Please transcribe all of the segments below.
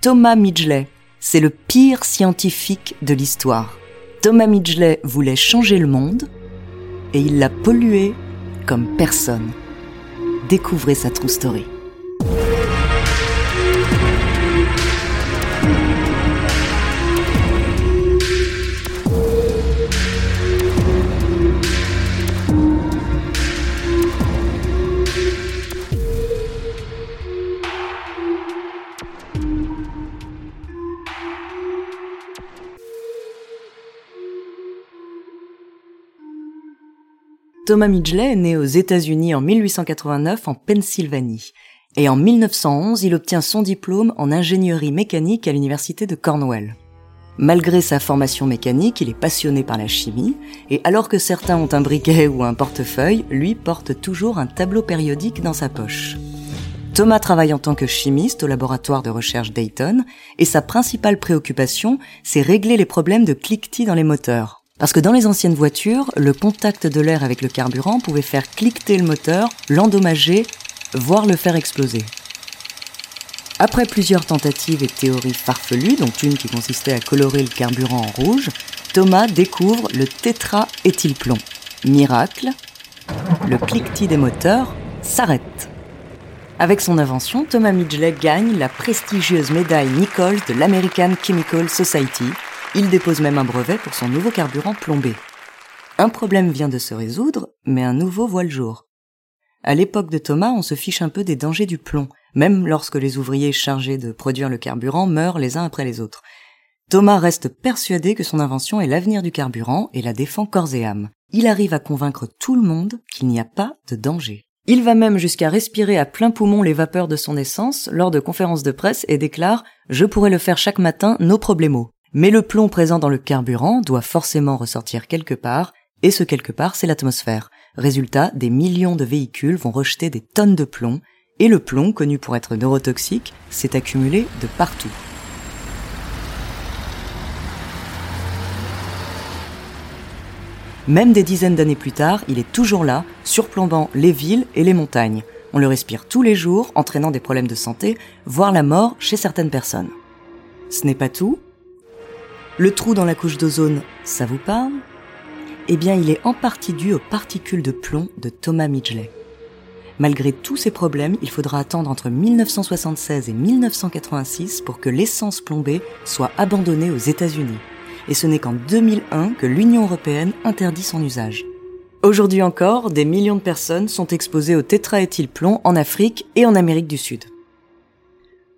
Thomas Midgley, c'est le pire scientifique de l'histoire. Thomas Midgley voulait changer le monde et il l'a pollué comme personne. Découvrez sa true story. Thomas Midgley est né aux États-Unis en 1889 en Pennsylvanie. Et en 1911, il obtient son diplôme en ingénierie mécanique à l'université de Cornwall. Malgré sa formation mécanique, il est passionné par la chimie, et alors que certains ont un briquet ou un portefeuille, lui porte toujours un tableau périodique dans sa poche. Thomas travaille en tant que chimiste au laboratoire de recherche Dayton, et sa principale préoccupation, c'est régler les problèmes de cliquetis dans les moteurs. Parce que dans les anciennes voitures, le contact de l'air avec le carburant pouvait faire cliqueter le moteur, l'endommager, voire le faire exploser. Après plusieurs tentatives et théories farfelues, dont une qui consistait à colorer le carburant en rouge, Thomas découvre le tétraéthylplomb. Miracle, le cliquetis des moteurs s'arrête. Avec son invention, Thomas Midgley gagne la prestigieuse médaille Nichols de l'American Chemical Society il dépose même un brevet pour son nouveau carburant plombé. Un problème vient de se résoudre, mais un nouveau voit le jour. À l'époque de Thomas, on se fiche un peu des dangers du plomb, même lorsque les ouvriers chargés de produire le carburant meurent les uns après les autres. Thomas reste persuadé que son invention est l'avenir du carburant et la défend corps et âme. Il arrive à convaincre tout le monde qu'il n'y a pas de danger. Il va même jusqu'à respirer à plein poumon les vapeurs de son essence lors de conférences de presse et déclare ⁇ Je pourrais le faire chaque matin, nos problèmes mais le plomb présent dans le carburant doit forcément ressortir quelque part, et ce quelque part, c'est l'atmosphère. Résultat, des millions de véhicules vont rejeter des tonnes de plomb, et le plomb, connu pour être neurotoxique, s'est accumulé de partout. Même des dizaines d'années plus tard, il est toujours là, surplombant les villes et les montagnes. On le respire tous les jours, entraînant des problèmes de santé, voire la mort chez certaines personnes. Ce n'est pas tout, le trou dans la couche d'ozone, ça vous parle? Eh bien, il est en partie dû aux particules de plomb de Thomas Midgley. Malgré tous ces problèmes, il faudra attendre entre 1976 et 1986 pour que l'essence plombée soit abandonnée aux États-Unis. Et ce n'est qu'en 2001 que l'Union européenne interdit son usage. Aujourd'hui encore, des millions de personnes sont exposées au tétraéthylplomb en Afrique et en Amérique du Sud.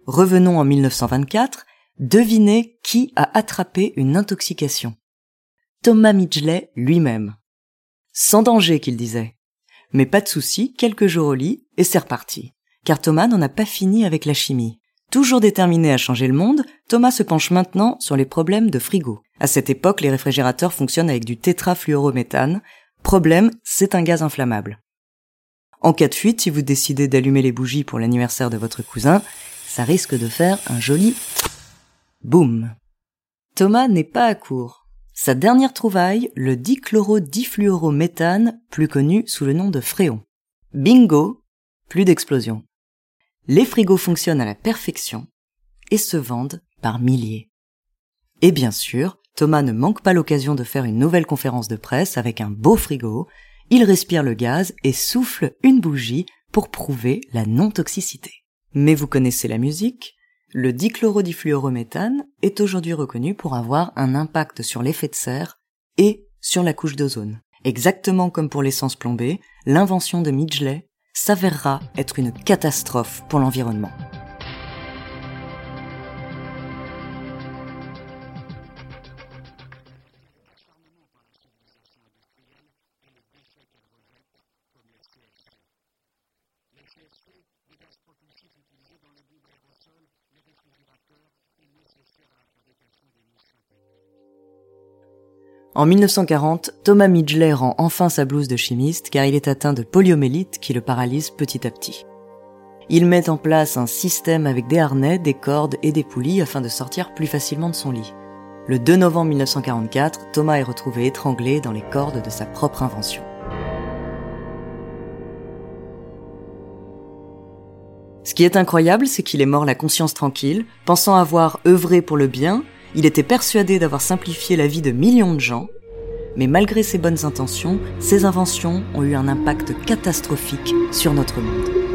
Revenons en 1924, Devinez qui a attrapé une intoxication. Thomas Midgley lui-même. Sans danger, qu'il disait. Mais pas de souci, quelques jours au lit, et c'est reparti. Car Thomas n'en a pas fini avec la chimie. Toujours déterminé à changer le monde, Thomas se penche maintenant sur les problèmes de frigo. À cette époque, les réfrigérateurs fonctionnent avec du tétrafluorométhane. Problème, c'est un gaz inflammable. En cas de fuite, si vous décidez d'allumer les bougies pour l'anniversaire de votre cousin, ça risque de faire un joli Boum Thomas n'est pas à court. Sa dernière trouvaille, le dichlorodifluorométhane, plus connu sous le nom de fréon. Bingo Plus d'explosion. Les frigos fonctionnent à la perfection et se vendent par milliers. Et bien sûr, Thomas ne manque pas l'occasion de faire une nouvelle conférence de presse avec un beau frigo. il respire le gaz et souffle une bougie pour prouver la non-toxicité. Mais vous connaissez la musique Le dichlorodifluorométhane est aujourd'hui reconnu pour avoir un impact sur l'effet de serre et sur la couche d'ozone. Exactement comme pour l'essence plombée, l'invention de Midgley s'avérera être une catastrophe pour l'environnement. En 1940, Thomas Midgley rend enfin sa blouse de chimiste car il est atteint de poliomélite qui le paralyse petit à petit. Il met en place un système avec des harnais, des cordes et des poulies afin de sortir plus facilement de son lit. Le 2 novembre 1944, Thomas est retrouvé étranglé dans les cordes de sa propre invention. Ce qui est incroyable, c'est qu'il est mort la conscience tranquille, pensant avoir œuvré pour le bien il était persuadé d'avoir simplifié la vie de millions de gens, mais malgré ses bonnes intentions, ses inventions ont eu un impact catastrophique sur notre monde.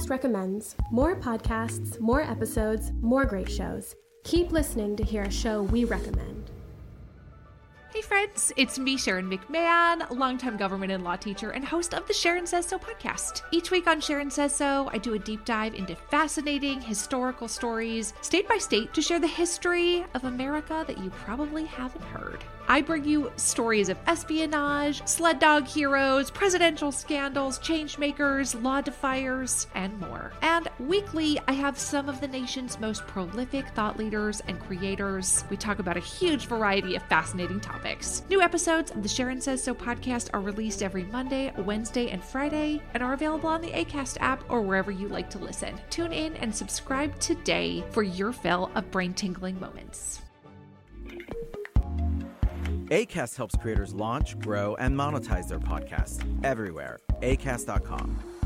ACAST recommends more podcasts, more episodes, more great shows. Keep listening to hear a show we recommend. Hey friends, it's me, Sharon McMahon, longtime government and law teacher and host of the Sharon Says So podcast. Each week on Sharon Says So, I do a deep dive into fascinating historical stories, state by state, to share the history of America that you probably haven't heard. I bring you stories of espionage, sled dog heroes, presidential scandals, changemakers, law defiers, and more. And weekly, I have some of the nation's most prolific thought leaders and creators. We talk about a huge variety of fascinating topics. New episodes of the Sharon Says So podcast are released every Monday, Wednesday, and Friday, and are available on the ACAST app or wherever you like to listen. Tune in and subscribe today for your fill of brain tingling moments. ACAST helps creators launch, grow, and monetize their podcasts everywhere. ACAST.com.